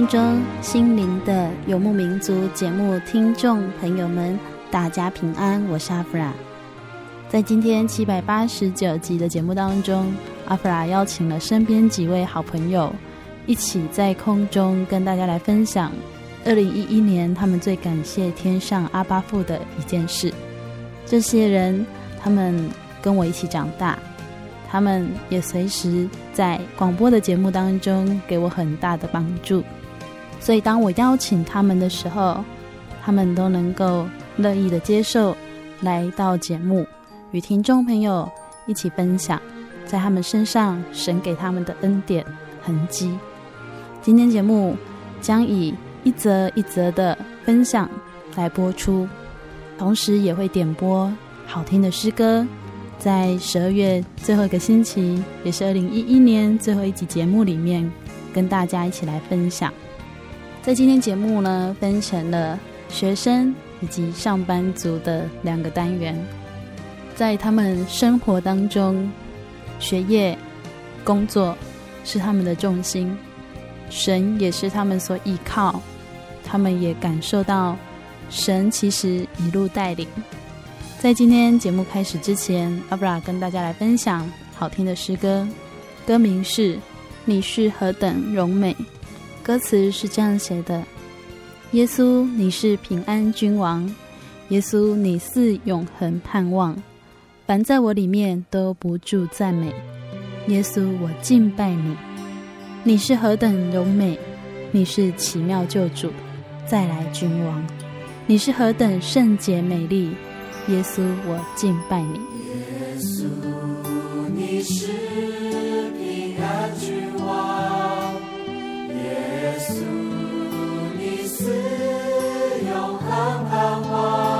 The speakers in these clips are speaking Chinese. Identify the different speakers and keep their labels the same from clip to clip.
Speaker 1: 空中心灵的游牧民族节目听众朋友们，大家平安，我是阿弗拉。在今天七百八十九集的节目当中，阿弗拉邀请了身边几位好朋友，一起在空中跟大家来分享二零一一年他们最感谢天上阿巴父的一件事。这些人，他们跟我一起长大。他们也随时在广播的节目当中给我很大的帮助，所以当我邀请他们的时候，他们都能够乐意的接受来到节目，与听众朋友一起分享在他们身上神给他们的恩典痕迹。今天节目将以一则一则的分享来播出，同时也会点播好听的诗歌。在十二月最后一个星期，也是二零一一年最后一集节目里面，跟大家一起来分享。在今天节目呢，分成了学生以及上班族的两个单元。在他们生活当中，学业、工作是他们的重心，神也是他们所依靠。他们也感受到神其实一路带领。在今天节目开始之前，阿布拉跟大家来分享好听的诗歌，歌名是《你是何等荣美》，歌词是这样写的：耶稣，你是平安君王；耶稣，你是永恒盼望，凡在我里面都不住赞美。耶稣，我敬拜你，你是何等荣美，你是奇妙救主，再来君王，你是何等圣洁美丽。耶稣，我敬拜你。
Speaker 2: 耶稣，你是平安君你是永恒盼望。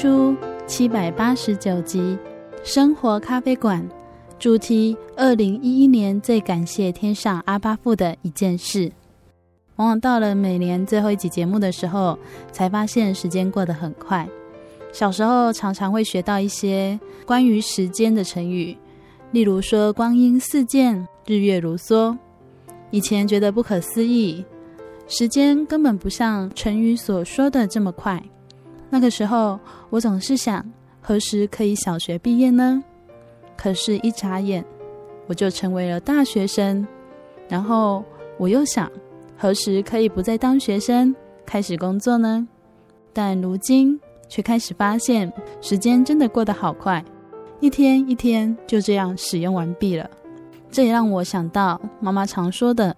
Speaker 1: 书七百八十九集《生活咖啡馆》，主题：二零一一年最感谢天上阿巴父的一件事。往往到了每年最后一集节目的时候，才发现时间过得很快。小时候常常会学到一些关于时间的成语，例如说“光阴似箭，日月如梭”。以前觉得不可思议，时间根本不像成语所说的这么快。那个时候，我总是想，何时可以小学毕业呢？可是，一眨眼，我就成为了大学生。然后，我又想，何时可以不再当学生，开始工作呢？但如今，却开始发现，时间真的过得好快，一天一天就这样使用完毕了。这也让我想到妈妈常说的，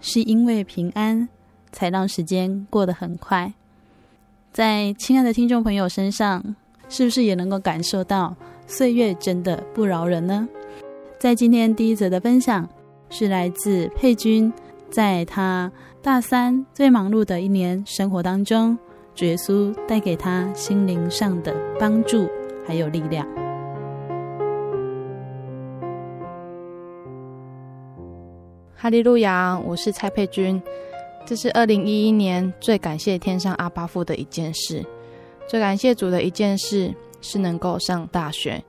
Speaker 1: 是因为平安，才让时间过得很快。在亲爱的听众朋友身上，是不是也能够感受到岁月真的不饶人呢？在今天第一则的分享，是来自佩君，在他大三最忙碌的一年生活当中，主耶稣带给他心灵上的帮助还有力量。
Speaker 3: 哈利路亚，我是蔡佩君。这是二零一一年最感谢天上阿爸父的一件事，最感谢主的一件事是能够上大学。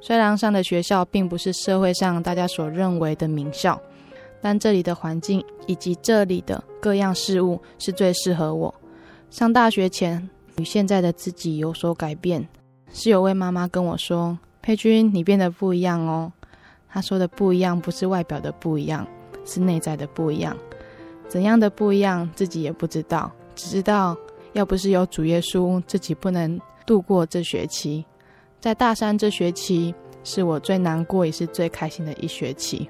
Speaker 3: 虽然上的学校并不是社会上大家所认为的名校，但这里的环境以及这里的各样事物是最适合我。上大学前与现在的自己有所改变，是有位妈妈跟我说：“佩君，你变得不一样哦。”她说的不一样不是外表的不一样，是内在的不一样。怎样的不一样，自己也不知道，只知道要不是有主耶稣，自己不能度过这学期。在大三这学期，是我最难过也是最开心的一学期。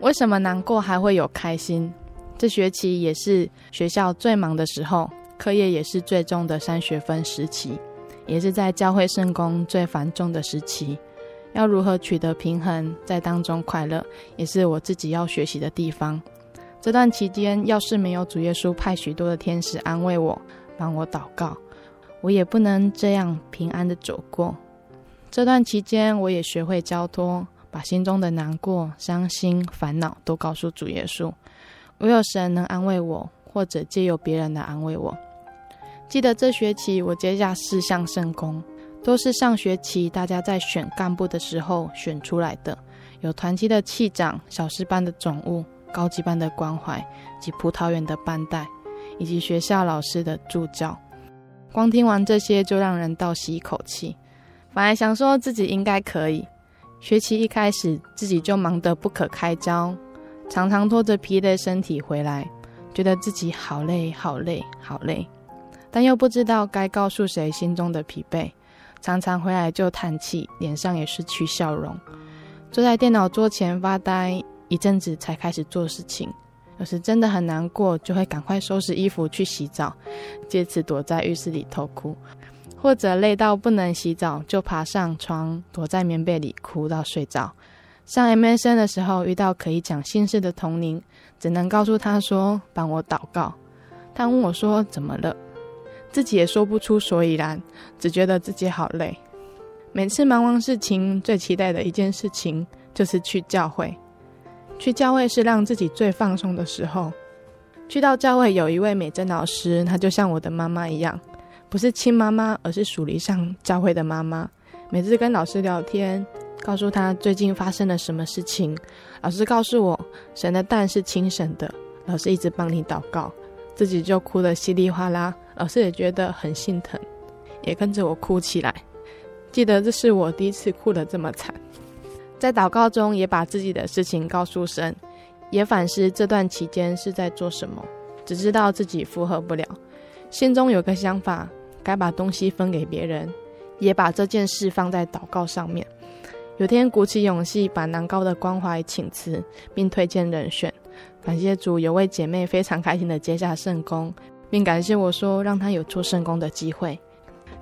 Speaker 3: 为什么难过还会有开心？这学期也是学校最忙的时候，课业也是最重的三学分时期，也是在教会圣工最繁重的时期。要如何取得平衡，在当中快乐，也是我自己要学习的地方。这段期间，要是没有主耶稣派许多的天使安慰我、帮我祷告，我也不能这样平安的走过。这段期间，我也学会交托，把心中的难过、伤心、烦恼都告诉主耶稣。唯有神能安慰我，或者借由别人来安慰我。记得这学期我接下四项圣工，都是上学期大家在选干部的时候选出来的，有团契的气长、小师班的总务。高级班的关怀及葡萄园的班代，以及学校老师的助教，光听完这些就让人倒吸一口气。本来想说自己应该可以，学期一开始自己就忙得不可开交，常常拖着疲累身体回来，觉得自己好累好累好累，但又不知道该告诉谁心中的疲惫，常常回来就叹气，脸上也失去笑容，坐在电脑桌前发呆。一阵子才开始做事情，有时真的很难过，就会赶快收拾衣服去洗澡，借此躲在浴室里偷哭；或者累到不能洗澡，就爬上床躲在棉被里哭到睡着。上 MSN 的时候遇到可以讲心事的同龄，只能告诉他说帮我祷告。他问我说怎么了，自己也说不出所以然，只觉得自己好累。每次忙完事情，最期待的一件事情就是去教会。去教会是让自己最放松的时候。去到教会，有一位美珍老师，她就像我的妈妈一样，不是亲妈妈，而是属灵上教会的妈妈。每次跟老师聊天，告诉她最近发生了什么事情，老师告诉我，神的蛋是亲神的。老师一直帮你祷告，自己就哭得稀里哗啦。老师也觉得很心疼，也跟着我哭起来。记得这是我第一次哭得这么惨。在祷告中也把自己的事情告诉神，也反思这段期间是在做什么，只知道自己负荷不了，心中有个想法，该把东西分给别人，也把这件事放在祷告上面。有天鼓起勇气把南高的关怀请辞，并推荐人选。感谢主，有位姐妹非常开心的接下圣工，并感谢我说让她有做圣工的机会。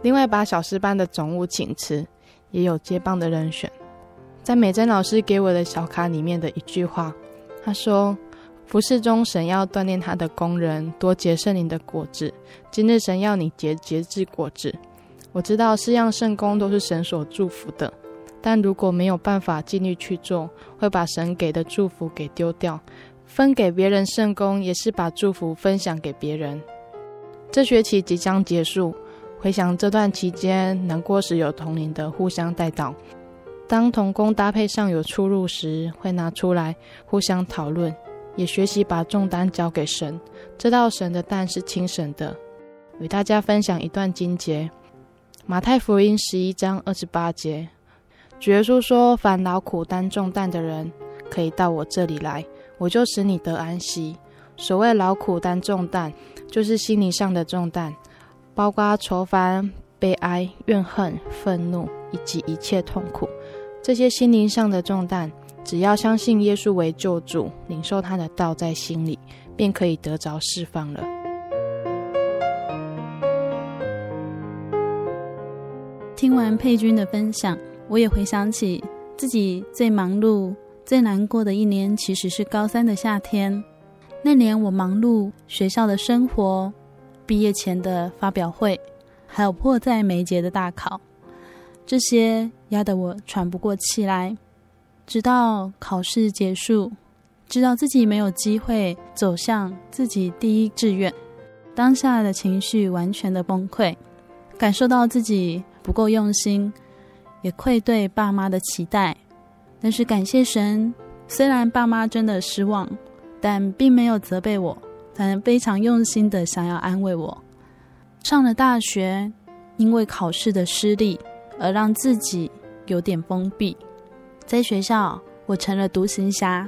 Speaker 3: 另外把小诗班的总务请辞，也有接棒的人选。在美珍老师给我的小卡里面的一句话，她说：“服侍中神要锻炼他的工人，多结圣灵的果子。今日神要你结节制果子。我知道四样圣工都是神所祝福的。”但如果没有办法尽力去做，会把神给的祝福给丢掉。分给别人圣工，也是把祝福分享给别人。这学期即将结束，回想这段期间，难过时有同龄的互相代祷。当同工搭配上有出入时，会拿出来互相讨论，也学习把重担交给神，知道神的担是轻省的。与大家分享一段经节：马太福音十一章二十八节。主耶稣说：“凡劳苦担重担的人，可以到我这里来，我就使你得安息。”所谓劳苦担重担，就是心灵上的重担，包括愁烦、悲哀、怨恨、愤怒以及一切痛苦。这些心灵上的重担，只要相信耶稣为救主，领受他的道在心里，便可以得着释放了。
Speaker 1: 听完佩君的分享。我也回想起自己最忙碌、最难过的一年，其实是高三的夏天。那年我忙碌学校的生活、毕业前的发表会，还有迫在眉睫的大考，这些压得我喘不过气来。直到考试结束，知道自己没有机会走向自己第一志愿，当下的情绪完全的崩溃，感受到自己不够用心。也愧对爸妈的期待，但是感谢神，虽然爸妈真的失望，但并没有责备我，反而非常用心的想要安慰我。上了大学，因为考试的失利而让自己有点封闭，在学校我成了独行侠，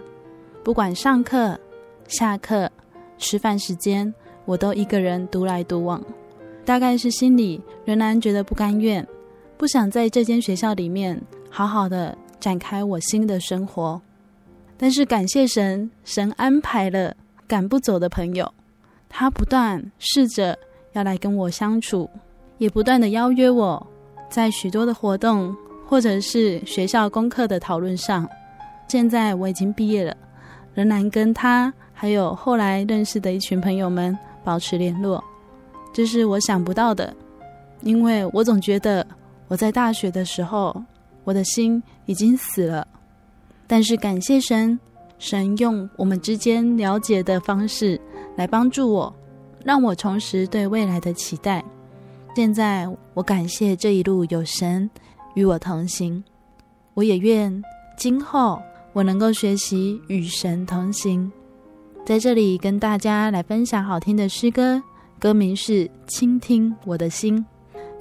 Speaker 1: 不管上课、下课、吃饭时间，我都一个人独来独往，大概是心里仍然觉得不甘愿。不想在这间学校里面好好的展开我新的生活，但是感谢神，神安排了赶不走的朋友，他不断试着要来跟我相处，也不断的邀约我，在许多的活动或者是学校功课的讨论上。现在我已经毕业了，仍然跟他还有后来认识的一群朋友们保持联络，这是我想不到的，因为我总觉得。我在大学的时候，我的心已经死了，但是感谢神，神用我们之间了解的方式来帮助我，让我重拾对未来的期待。现在我感谢这一路有神与我同行，我也愿今后我能够学习与神同行。在这里跟大家来分享好听的诗歌，歌名是《倾听我的心》，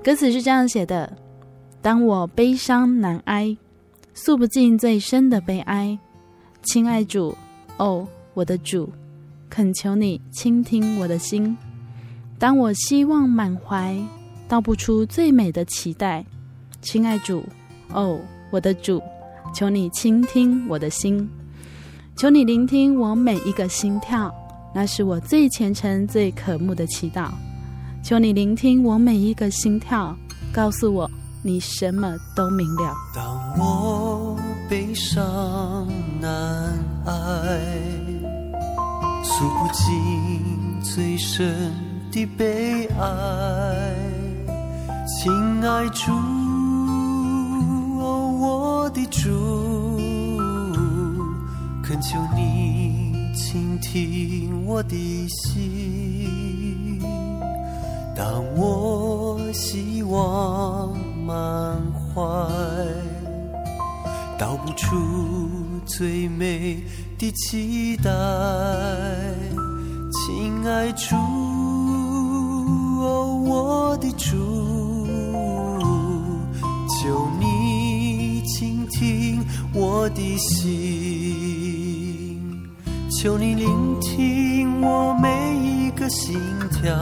Speaker 1: 歌词是这样写的。当我悲伤难挨，诉不尽最深的悲哀，亲爱主，哦，我的主，恳求你倾听我的心。当我希望满怀，道不出最美的期待，亲爱主，哦，我的主，求你倾听我的心，求你聆听我每一个心跳，那是我最虔诚、最渴慕的祈祷。求你聆听我每一个心跳，告诉我。你什么都明了。
Speaker 2: 当我悲伤难挨，诉不尽最深的悲哀，亲爱主，哦，我的主，恳求你倾听我的心。当我希望。满怀，道不出最美的期待，亲爱主，哦，我的主，倾听我的心，求你聆听我每一个心跳，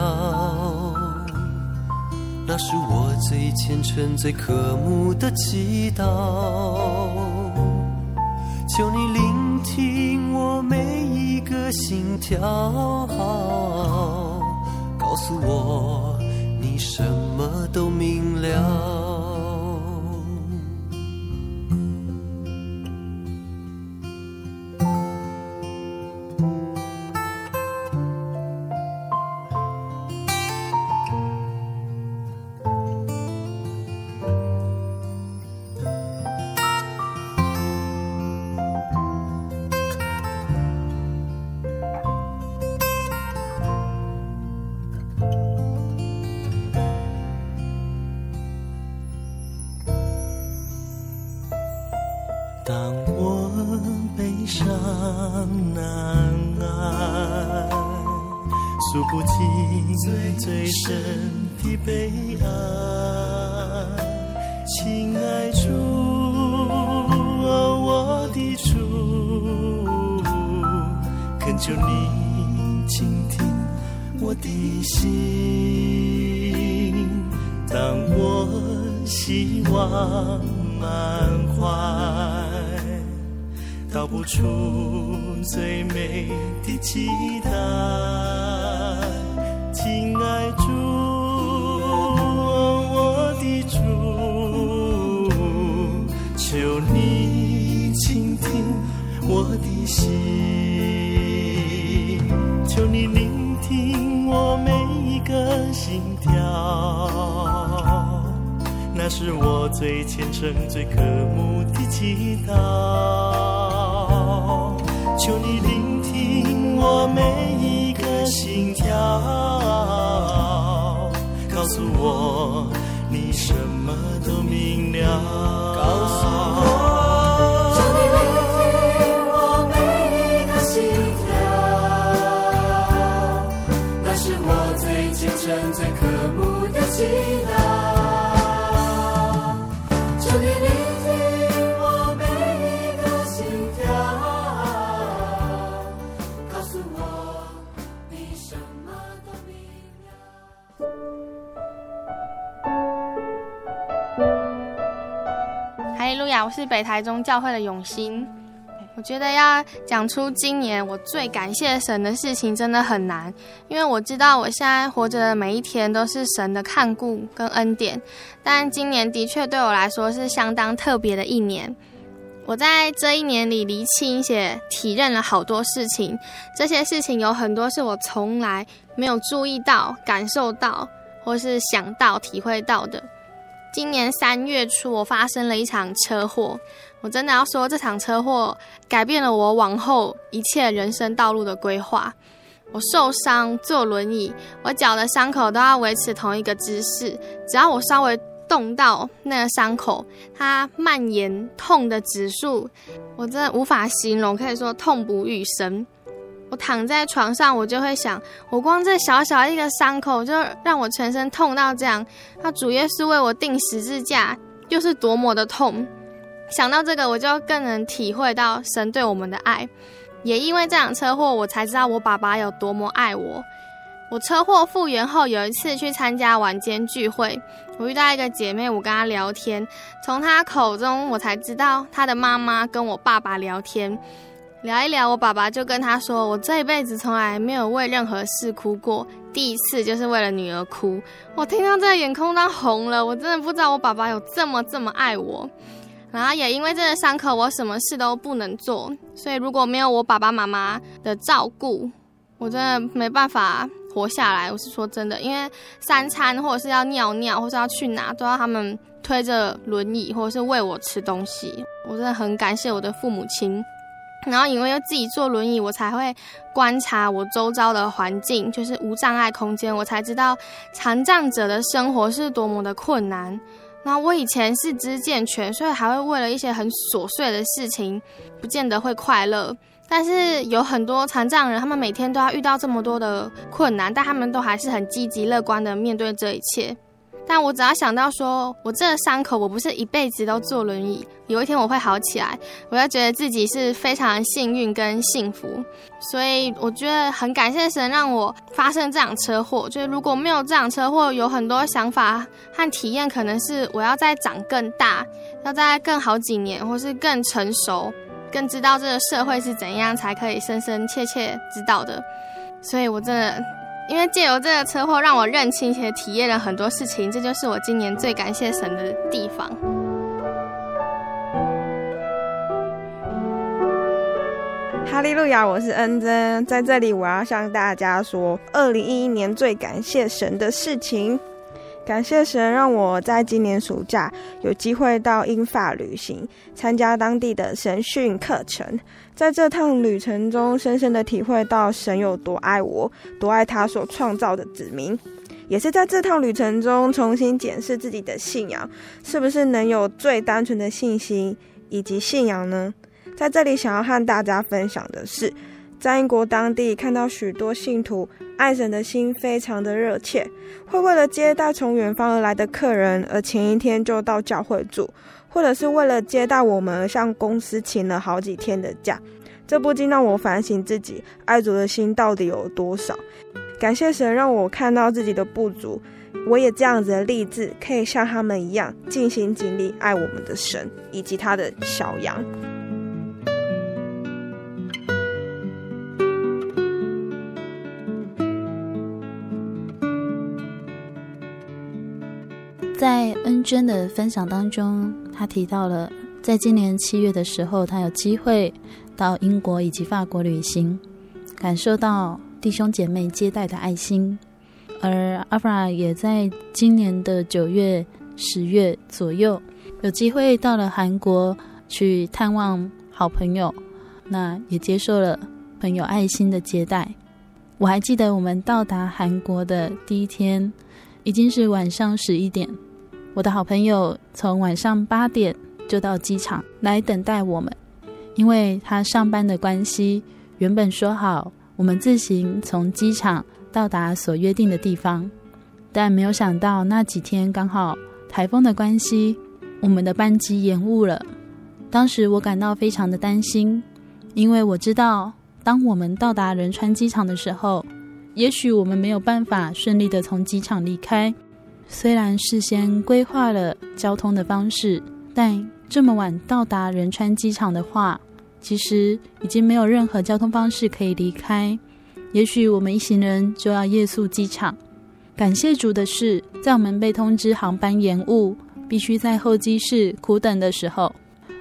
Speaker 2: 那是我最虔诚、最渴慕的祈祷。求你聆听我每一个心跳，告诉我你什么都明了。
Speaker 4: 的心当我希望满怀道不出最美的期待。虔诚最渴慕的祈
Speaker 5: 祷。北台中教会的永新。我觉得要讲出今年我最感谢神的事情真的很难，因为我知道我现在活着的每一天都是神的看顾跟恩典。但今年的确对我来说是相当特别的一年。我在这一年里厘清且体认了好多事情，这些事情有很多是我从来没有注意到、感受到，或是想到、体会到的。今年三月初，我发生了一场车祸。我真的要说，这场车祸改变了我往后一切人生道路的规划。我受伤坐轮椅，我脚的伤口都要维持同一个姿势。只要我稍微动到那个伤口，它蔓延痛的指数，我真的无法形容，可以说痛不欲生。我躺在床上，我就会想，我光这小小一个伤口，就让我全身痛到这样。他主耶稣为我钉十字架，又是多么的痛。想到这个，我就更能体会到神对我们的爱。也因为这场车祸，我才知道我爸爸有多么爱我。我车祸复原后，有一次去参加晚间聚会，我遇到一个姐妹，我跟她聊天，从她口中我才知道她的妈妈跟我爸爸聊天。聊一聊，我爸爸就跟他说：“我这一辈子从来没有为任何事哭过，第一次就是为了女儿哭。”我听到这个眼眶都红了，我真的不知道我爸爸有这么这么爱我。然后也因为这个伤口，我什么事都不能做，所以如果没有我爸爸妈妈的照顾，我真的没办法活下来。我是说真的，因为三餐或者是要尿尿，或是要去哪，都要他们推着轮椅，或者是喂我吃东西。我真的很感谢我的父母亲。然后因为要自己坐轮椅，我才会观察我周遭的环境，就是无障碍空间，我才知道残障者的生活是多么的困难。那我以前四肢健全，所以还会为了一些很琐碎的事情，不见得会快乐。但是有很多残障人，他们每天都要遇到这么多的困难，但他们都还是很积极乐观的面对这一切。但我只要想到说，我这伤口我不是一辈子都坐轮椅，有一天我会好起来，我就觉得自己是非常幸运跟幸福。所以我觉得很感谢神让我发生这场车祸。就是如果没有这场车祸，有很多想法和体验，可能是我要再长更大，要再更好几年，或是更成熟，更知道这个社会是怎样才可以深深切切知道的。所以我真的。因为借由这个车祸，让我认清且体验了很多事情，这就是我今年最感谢神的地方。
Speaker 6: 哈利路亚，我是恩珍，在这里我要向大家说，二零一一年最感谢神的事情。感谢神让我在今年暑假有机会到英法旅行，参加当地的神训课程。在这趟旅程中，深深的体会到神有多爱我，多爱他所创造的子民。也是在这趟旅程中，重新检视自己的信仰，是不是能有最单纯的信心以及信仰呢？在这里，想要和大家分享的是，在英国当地看到许多信徒爱神的心非常的热切，会为了接待从远方而来的客人，而前一天就到教会住，或者是为了接待我们而向公司请了好几天的假。这不禁让我反省自己爱主的心到底有多少。感谢神让我看到自己的不足，我也这样子的立志，可以像他们一样尽心尽力爱我们的神以及他的小羊。
Speaker 1: 在恩娟的分享当中，他提到了，在今年七月的时候，他有机会到英国以及法国旅行，感受到弟兄姐妹接待的爱心。而阿弗拉也在今年的九月、十月左右，有机会到了韩国去探望好朋友，那也接受了朋友爱心的接待。我还记得我们到达韩国的第一天，已经是晚上十一点。我的好朋友从晚上八点就到机场来等待我们，因为他上班的关系，原本说好我们自行从机场到达所约定的地方，但没有想到那几天刚好台风的关系，我们的班机延误了。当时我感到非常的担心，因为我知道当我们到达仁川机场的时候，也许我们没有办法顺利的从机场离开。虽然事先规划了交通的方式，但这么晚到达仁川机场的话，其实已经没有任何交通方式可以离开。也许我们一行人就要夜宿机场。感谢主的是，在我们被通知航班延误，必须在候机室苦等的时候，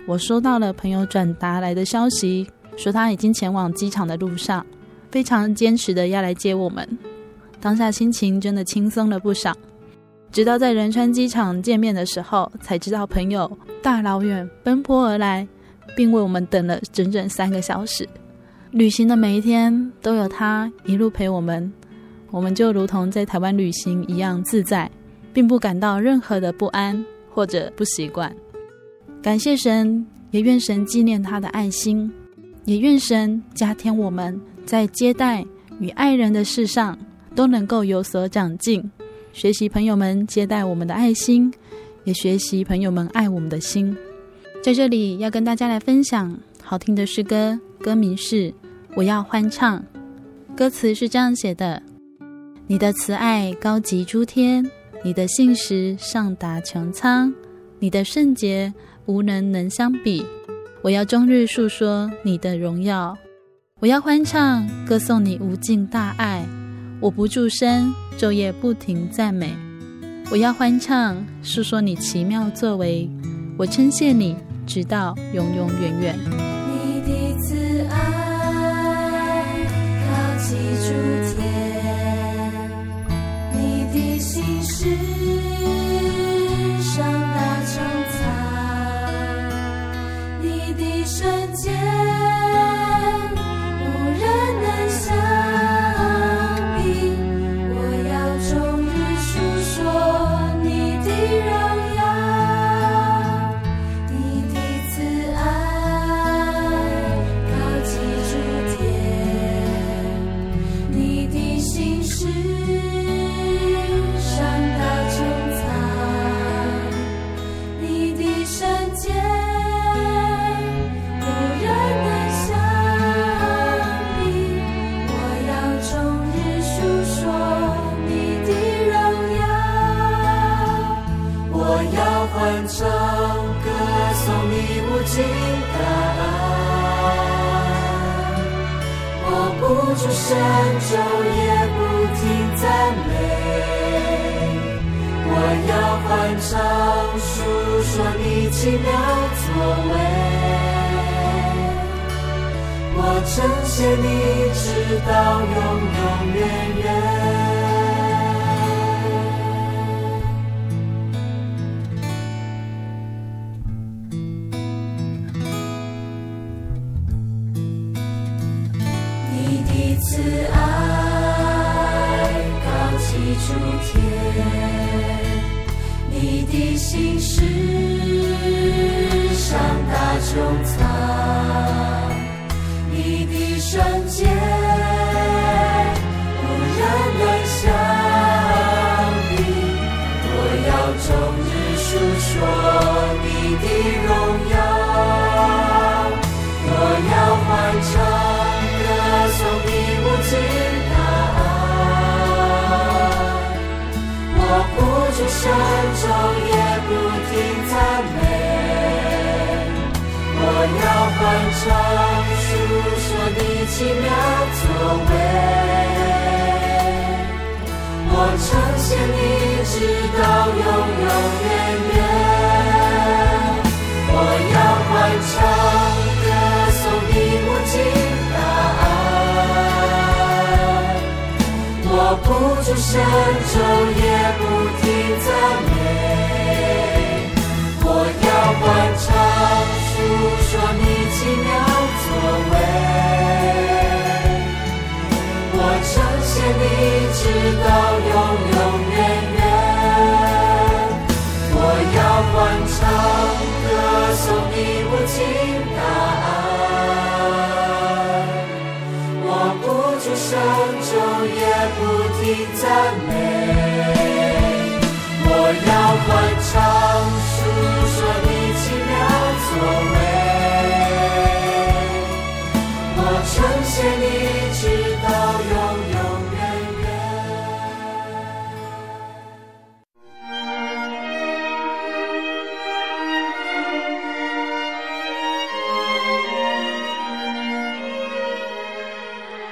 Speaker 1: 我收到了朋友转达来的消息，说他已经前往机场的路上，非常坚持的要来接我们。当下心情真的轻松了不少。直到在仁川机场见面的时候，才知道朋友大老远奔波而来，并为我们等了整整三个小时。旅行的每一天都有他一路陪我们，我们就如同在台湾旅行一样自在，并不感到任何的不安或者不习惯。感谢神，也愿神纪念他的爱心，也愿神加添我们在接待与爱人的事上都能够有所长进。学习朋友们接待我们的爱心，也学习朋友们爱我们的心。在这里要跟大家来分享好听的诗歌，歌名是《我要欢唱》。歌词是这样写的：你的慈爱高及诸天，你的信实上达穹苍，你的圣洁无人能相比。我要终日述说你的荣耀，我要欢唱歌颂你无尽大爱。我不住声，昼夜不停赞美。我要欢唱，诉说你奇妙作为。我称谢你，直到永永远远。
Speaker 7: 你的慈爱高及诸天，你的心事宝贝我呈现你直到永永远远我要欢唱歌颂你无尽的爱我不住手中也不停赞美我要欢唱述说你奇妙作为见你，直到永永远远。我要欢唱歌颂你无尽大爱，我不住声中也不停赞美。我要欢唱诉说你奇妙作为。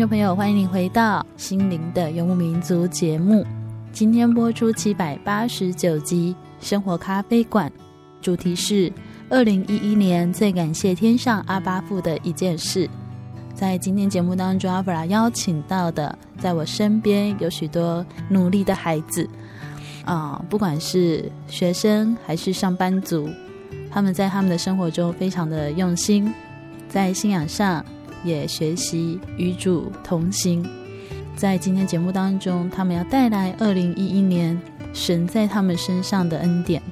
Speaker 1: 众朋友，欢迎你回到《心灵的游牧民族》节目。今天播出七百八十九集《生活咖啡馆》，主题是二零一一年最感谢天上阿巴父的一件事。在今天节目当中，阿弗拉邀请到的，在我身边有许多努力的孩子啊、不管是学生还是上班族，他们在他们的生活中非常的用心，在信仰上。也学习与主同行，在今天节目当中，他们要带来二零一一年神在他们身上的恩典。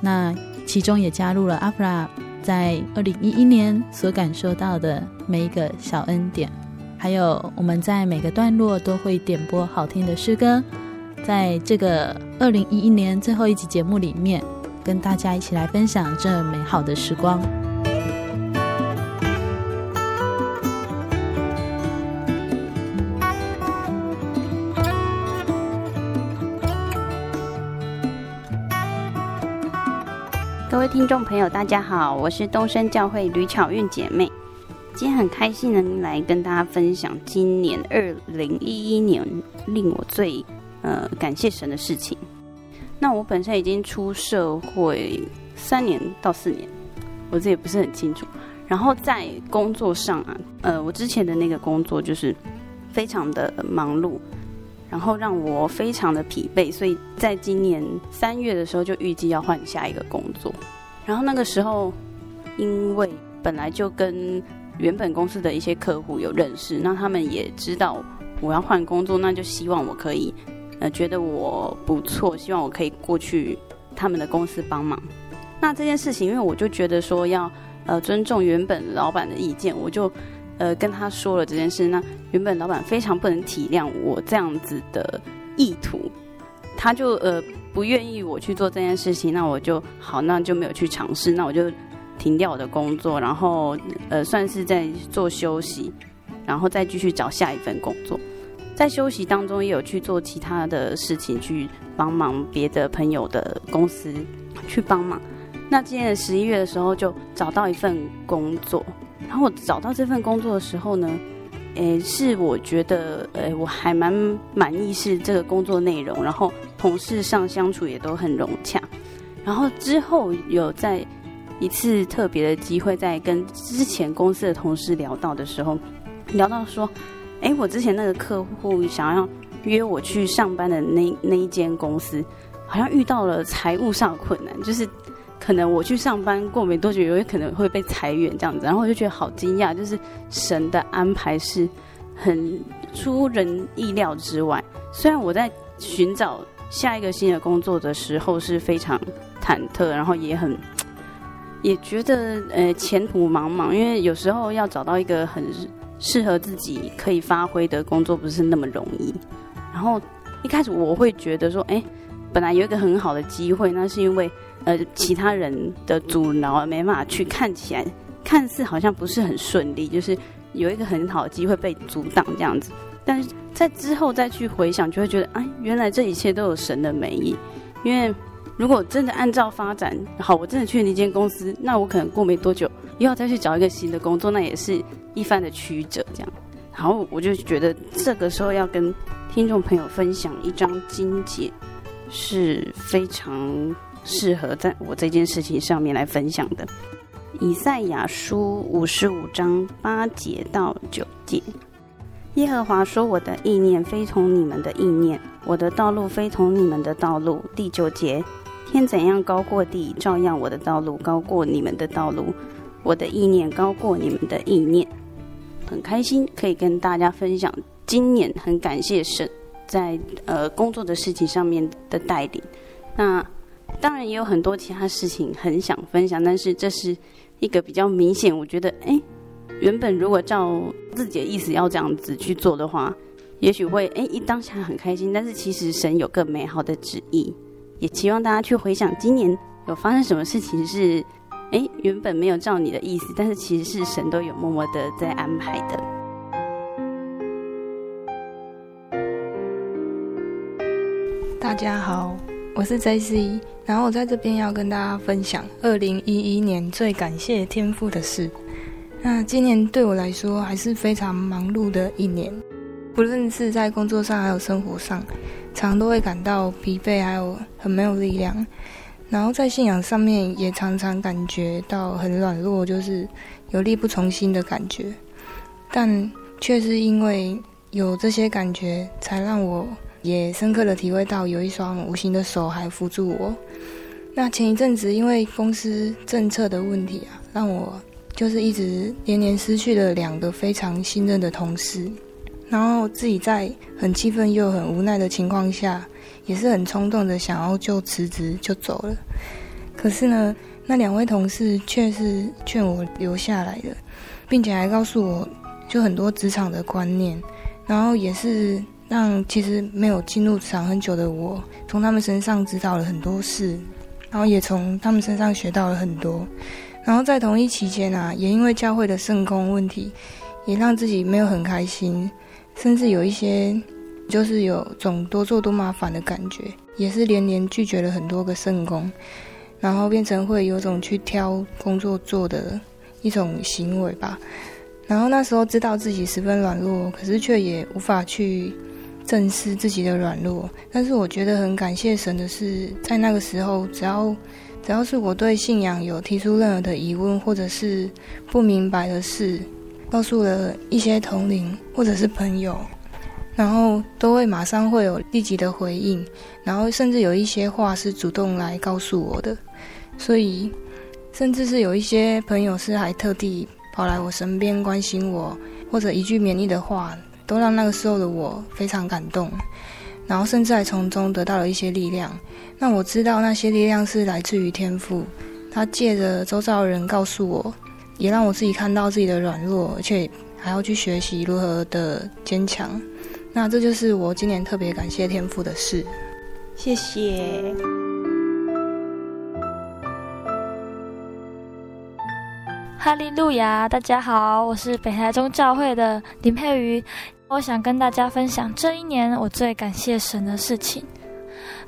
Speaker 1: 那其中也加入了阿弗拉在二零一一年所感受到的每一个小恩典，还有我们在每个段落都会点播好听的诗歌，在这个二零一一年最后一集节目里面，跟大家一起来分享这美好的时光。
Speaker 8: 听众朋友，大家好，我是东升教会吕巧韵姐妹。今天很开心能来跟大家分享今年二零一一年令我最呃感谢神的事情。那我本身已经出社会三年到四年，我这也不是很清楚。然后在工作上啊，呃，我之前的那个工作就是非常的忙碌。然后让我非常的疲惫，所以在今年三月的时候就预计要换下一个工作。然后那个时候，因为本来就跟原本公司的一些客户有认识，那他们也知道我要换工作，那就希望我可以，呃，觉得我不错，希望我可以过去他们的公司帮忙。那这件事情，因为我就觉得说要呃尊重原本老板的意见，我就。呃，跟他说了这件事，那原本老板非常不能体谅我这样子的意图，他就呃不愿意我去做这件事情，那我就好，那就没有去尝试，那我就停掉我的工作，然后呃算是在做休息，然后再继续找下一份工作。在休息当中也有去做其他的事情，去帮忙别的朋友的公司去帮忙。那今年十一月的时候就找到一份工作。然后我找到这份工作的时候呢，诶，是我觉得，诶，我还蛮满意是这个工作内容，然后同事上相处也都很融洽。然后之后有在一次特别的机会，在跟之前公司的同事聊到的时候，聊到说，哎，我之前那个客户想要约我去上班的那那一间公司，好像遇到了财务上的困难，就是。可能我去上班过没多久，有可能会被裁员这样子，然后我就觉得好惊讶，就是神的安排是很出人意料之外。虽然我在寻找下一个新的工作的时候是非常忐忑，然后也很 也觉得呃前途茫茫，因为有时候要找到一个很适合自己可以发挥的工作不是那么容易。然后一开始我会觉得说，哎，本来有一个很好的机会，那是因为。呃，其他人的阻挠没办法去，看起来看似好像不是很顺利，就是有一个很好的机会被阻挡这样子。但是在之后再去回想，就会觉得，哎，原来这一切都有神的美意。因为如果真的按照发展，好，我真的去那间公司，那我可能过没多久又要再去找一个新的工作，那也是一番的曲折这样。然后我就觉得这个时候要跟听众朋友分享一张经节是非常。适合在我这件事情上面来分享的，《以赛亚书》五十五章八节到九节，耶和华说：“我的意念非同你们的意念，我的道路非同你们的道路。”第九节，天怎样高过地，照样我的道路高过你们的道路，我的意念高过你们的意念。很开心可以跟大家分享，今年很感谢神在呃工作的事情上面的带领。那当然也有很多其他事情很想分享，但是这是一个比较明显，我觉得哎，原本如果照自己的意思要这样子去做的话，也许会哎一当下很开心，但是其实神有更美好的旨意，也期望大家去回想今年有发生什么事情是哎原本没有照你的意思，但是其实是神都有默默的在安排的。
Speaker 9: 大家好。我是 JC，然后我在这边要跟大家分享二零一一年最感谢天父的事。那今年对我来说还是非常忙碌的一年，不论是在工作上还有生活上，常都会感到疲惫，还有很没有力量。然后在信仰上面也常常感觉到很软弱，就是有力不从心的感觉。但却是因为有这些感觉，才让我。也深刻的体会到有一双无形的手还扶住我。那前一阵子因为公司政策的问题啊，让我就是一直连连失去了两个非常信任的同事，然后自己在很气愤又很无奈的情况下，也是很冲动的想要就辞职就走了。可是呢，那两位同事却是劝我留下来的，并且还告诉我就很多职场的观念，然后也是。让其实没有进入职场很久的我，从他们身上知道了很多事，然后也从他们身上学到了很多。然后在同一期间啊，也因为教会的圣工问题，也让自己没有很开心，甚至有一些就是有种多做多麻烦的感觉，也是连连拒绝了很多个圣工，然后变成会有种去挑工作做的一种行为吧。然后那时候知道自己十分软弱，可是却也无法去。正视自己的软弱，但是我觉得很感谢神的是，在那个时候，只要只要是我对信仰有提出任何的疑问，或者是不明白的事，告诉了一些同龄或者是朋友，然后都会马上会有立即的回应，然后甚至有一些话是主动来告诉我的，所以甚至是有一些朋友是还特地跑来我身边关心我，或者一句勉励的话。都让那个时候的我非常感动，然后甚至还从中得到了一些力量。那我知道那些力量是来自于天赋，他借着周遭的人告诉我，也让我自己看到自己的软弱，而且还要去学习如何的坚强。那这就是我今年特别感谢天赋的事。谢谢。
Speaker 10: 哈利路亚！大家好，我是北台中教会的林佩瑜。我想跟大家分享这一年我最感谢神的事情。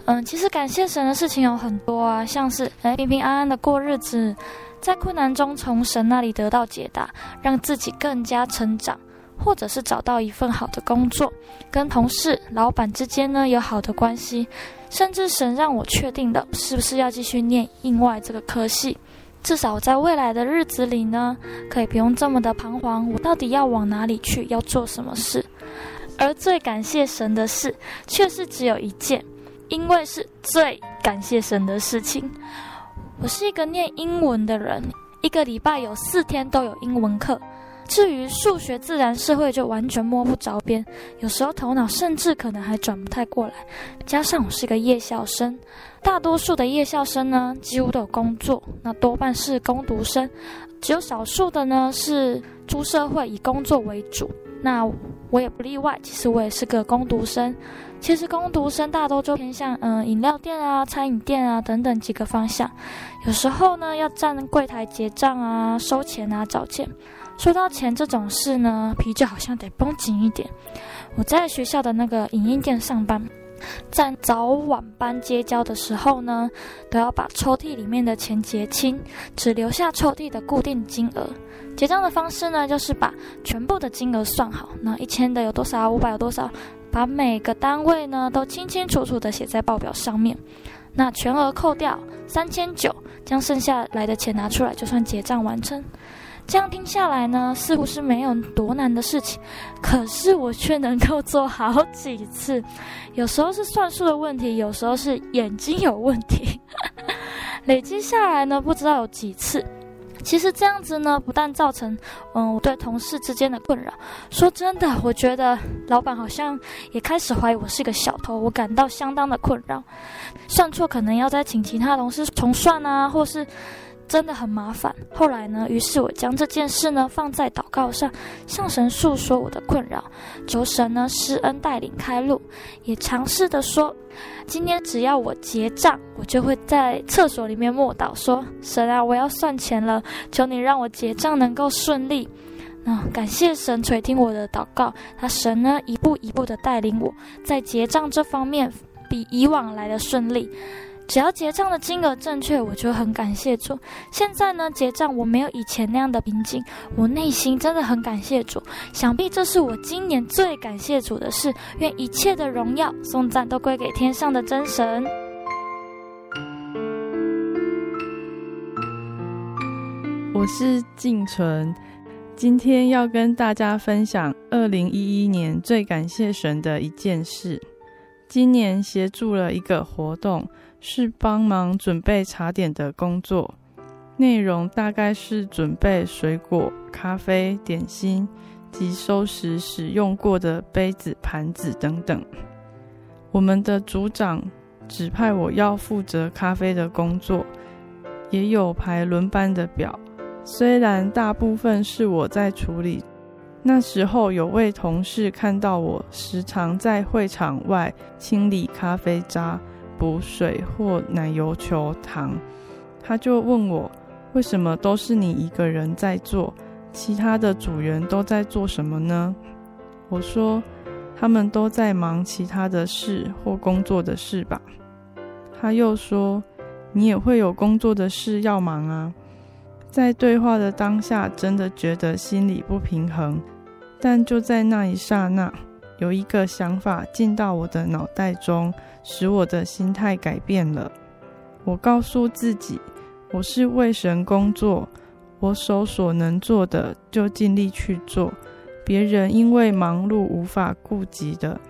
Speaker 10: 嗯，其实感谢神的事情有很多啊，像是哎平平安安的过日子，在困难中从神那里得到解答，让自己更加成长，或者是找到一份好的工作，跟同事、老板之间呢有好的关系，甚至神让我确定的是不是要继续念印外这个科系。至少在未来的日子里呢，可以不用这么的彷徨。我到底要往哪里去？要做什么事？而最感谢神的事，却是只有一件，因为是最感谢神的事情。我是一个念英文的人，一个礼拜有四天都有英文课。至于数学、自然、社会，就完全摸不着边，有时候头脑甚至可能还转不太过来。加上我是个夜校生，大多数的夜校生呢，几乎都有工作，那多半是工读生，只有少数的呢是出社会以工作为主。那我也不例外，其实我也是个工读生。其实工读生大多就偏向嗯饮料店啊、餐饮店啊等等几个方向，有时候呢要站柜台结账啊、收钱啊、找钱。说到钱这种事呢，皮就好像得绷紧一点。我在学校的那个影印店上班，在早晚班结交的时候呢，都要把抽屉里面的钱结清，只留下抽屉的固定金额。结账的方式呢，就是把全部的金额算好，那一千的有多少，五百有多少，把每个单位呢都清清楚楚的写在报表上面。那全额扣掉三千九，将剩下来的钱拿出来，就算结账完成。这样听下来呢，似乎是没有多难的事情，可是我却能够做好几次。有时候是算术的问题，有时候是眼睛有问题，累积下来呢，不知道有几次。其实这样子呢，不但造成嗯我对同事之间的困扰，说真的，我觉得老板好像也开始怀疑我是个小偷，我感到相当的困扰。算错可能要再请其他同事重算啊，或是。真的很麻烦。后来呢，于是我将这件事呢放在祷告上，向神诉说我的困扰，求神呢施恩带领开路，也尝试的说，今天只要我结账，我就会在厕所里面默祷说，神啊，我要算钱了，求你让我结账能够顺利。那感谢神垂听我的祷告，他神呢一步一步的带领我在结账这方面比以往来的顺利。只要结账的金额正确，我就很感谢主。现在呢，结账我没有以前那样的平静，我内心真的很感谢主。想必这是我今年最感谢主的事。愿一切的荣耀、颂赞都归给天上的真神。
Speaker 11: 我是静纯，今天要跟大家分享二零一一年最感谢神的一件事。今年协助了一个活动。是帮忙准备茶点的工作，内容大概是准备水果、咖啡、点心及收拾使用过的杯子、盘子等等。我们的组长指派我要负责咖啡的工作，也有排轮班的表。虽然大部分是我在处理，那时候有位同事看到我时常在会场外清理咖啡渣。补水或奶油球、糖，他就问我为什么都是你一个人在做，其他的组员都在做什么呢？我说他们都在忙其他的事或工作的事吧。他又说你也会有工作的事要忙啊。在对话的当下，真的觉得心里不平衡，但就在那一刹那，有一个想法进到我的脑袋中。使我的心态改变了。我告诉自己，我是为神工作，我手所能做的就尽力去做。别人因为忙碌无法顾及的，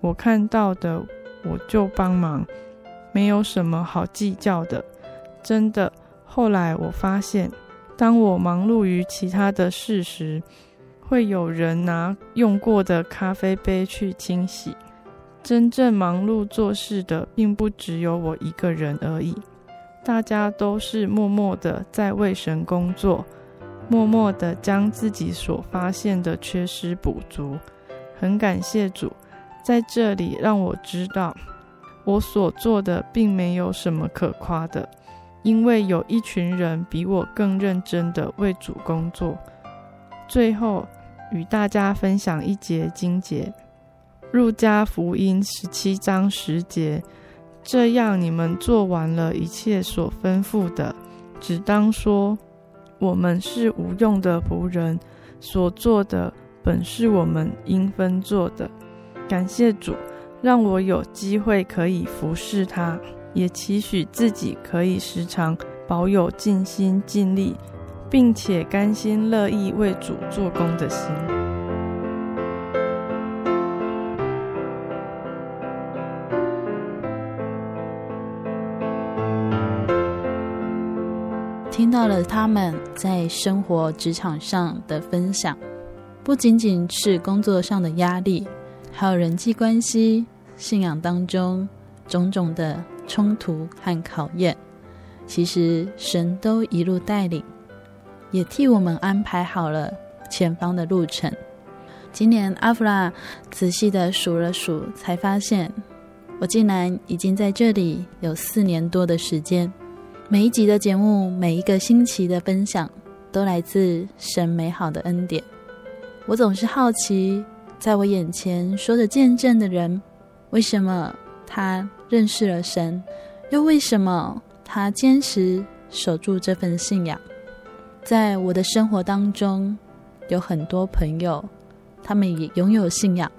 Speaker 11: 我看到的我就帮忙，没有什么好计较的。真的，后来我发现，当我忙碌于其他的事时，会有人拿用过的咖啡杯去清洗。真正忙碌做事的，并不只有我一个人而已，大家都是默默的在为神工作，默默的将自己所发现的缺失补足。很感谢主，在这里让我知道，我所做的并没有什么可夸的，因为有一群人比我更认真的为主工作。最后，与大家分享一节经节。入家福音十七章十节，这样你们做完了一切所吩咐的，只当说：我们是无用的仆人，所做的本是我们应分做的。感谢主，让我有机会可以服侍他，也期许自己可以时常保有尽心尽力，并且甘心乐意为主做工的心。
Speaker 1: 听到了他们在生活职场上的分享，不仅仅是工作上的压力，还有人际关系、信仰当中种种的冲突和考验。其实神都一路带领，也替我们安排好了前方的路程。今年阿弗拉仔细的数了数，才发现我竟然已经在这里有四年多的时间。每一集的节目，每一个星期的分享，都来自神美好的恩典。我总是好奇，在我眼前说着见证的人，为什么他认识了神，又为什么他坚持守住这份信仰？在我的生活当中，有很多朋友，他们也拥有信仰，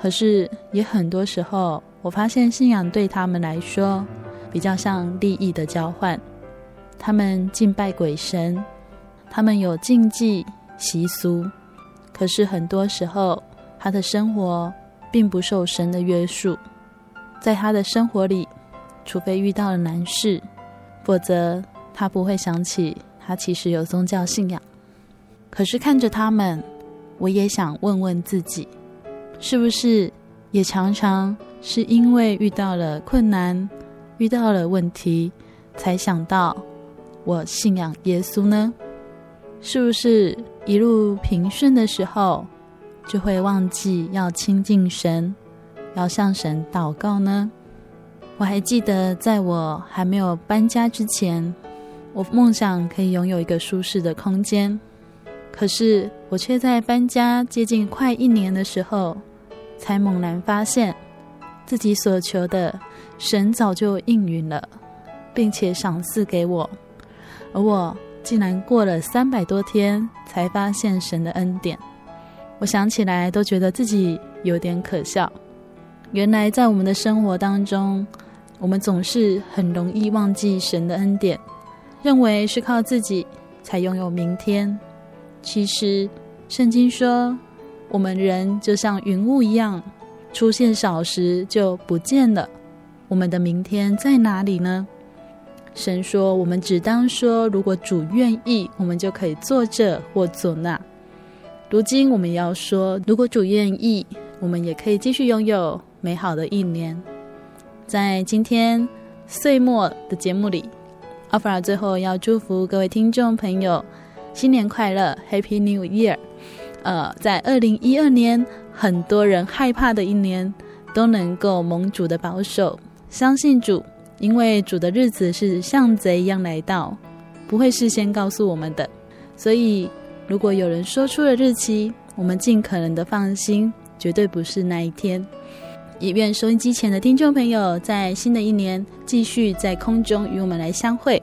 Speaker 1: 可是也很多时候，我发现信仰对他们来说，比较像利益的交换，他们敬拜鬼神，他们有禁忌习俗，可是很多时候他的生活并不受神的约束，在他的生活里，除非遇到了难事，否则他不会想起他其实有宗教信仰。可是看着他们，我也想问问自己，是不是也常常是因为遇到了困难、遇到了问题，才想到我信仰耶稣呢？是不是一路平顺的时候，就会忘记要亲近神，要向神祷告呢？我还记得，在我还没有搬家之前，我梦想可以拥有一个舒适的空间。可是，我却在搬家接近快一年的时候，才猛然发现，自己所求的，神早就应允了，并且赏赐给我，而我竟然过了三百多天，才发现神的恩典。我想起来都觉得自己有点可笑。原来，在我们的生活当中，我们总是很容易忘记神的恩典，认为是靠自己才拥有明天。其实，圣经说，我们人就像云雾一样，出现少时就不见了。我们的明天在哪里呢？神说，我们只当说，如果主愿意，我们就可以做这或做那。如今，我们要说，如果主愿意，我们也可以继续拥有美好的一年。在今天岁末的节目里，阿弗拉最后要祝福各位听众朋友。新年快乐，Happy New Year！呃，在二零一二年，很多人害怕的一年，都能够蒙主的保守，相信主，因为主的日子是像贼一样来到，不会事先告诉我们的。所以，如果有人说出了日期，我们尽可能的放心，绝对不是那一天。也愿收音机前的听众朋友，在新的一年继续在空中与我们来相会，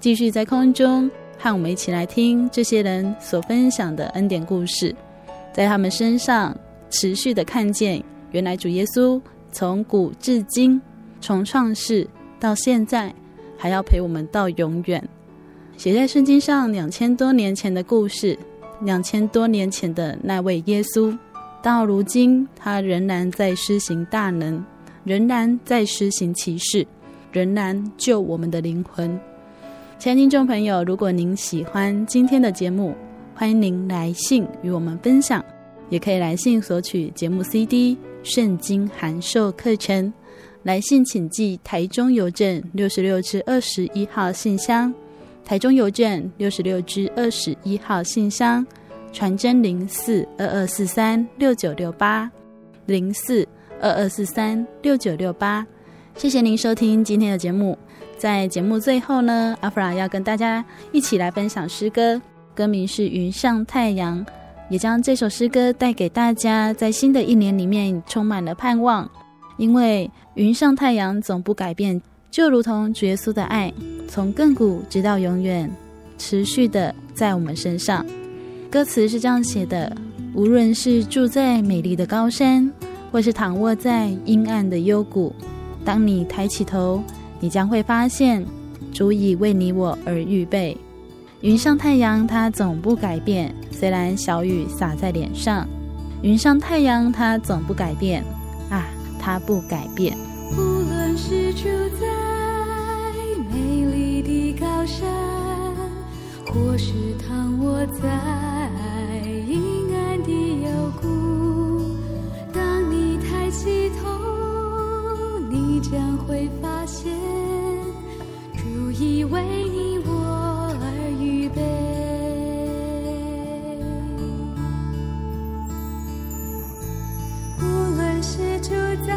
Speaker 1: 继续在空中。和我们一起来听这些人所分享的恩典故事，在他们身上持续的看见，原来主耶稣从古至今，从创世到现在，还要陪我们到永远。写在圣经上两千多年前的故事，两千多年前的那位耶稣，到如今他仍然在施行大能，仍然在施行奇事，仍然救我们的灵魂。亲爱的听众朋友，如果您喜欢今天的节目，欢迎您来信与我们分享，也可以来信索取节目 CD、圣经函授课程。来信请寄台中邮政六十六至二十一号信箱，台中邮政六十六至二十一号信箱，传真零四二二四三六九六八零四二二四三六九六八。谢谢您收听今天的节目。在节目最后呢，阿弗拉要跟大家一起来分享诗歌，歌名是《云上太阳》，也将这首诗歌带给大家，在新的一年里面充满了盼望。因为云上太阳总不改变，就如同主耶稣的爱，从亘古直到永远，持续的在我们身上。歌词是这样写的：无论是住在美丽的高山，或是躺卧在阴暗的幽谷，当你抬起头。你将会发现，足以为你我而预备。云上太阳，它总不改变。虽然小雨洒在脸上，云上太阳，它总不改变。啊，它不改变。
Speaker 7: 无论是住在美丽的高山，或是躺卧在的幽谷，当你抬起头，你将会发现。主已为你我而预备。无论是住在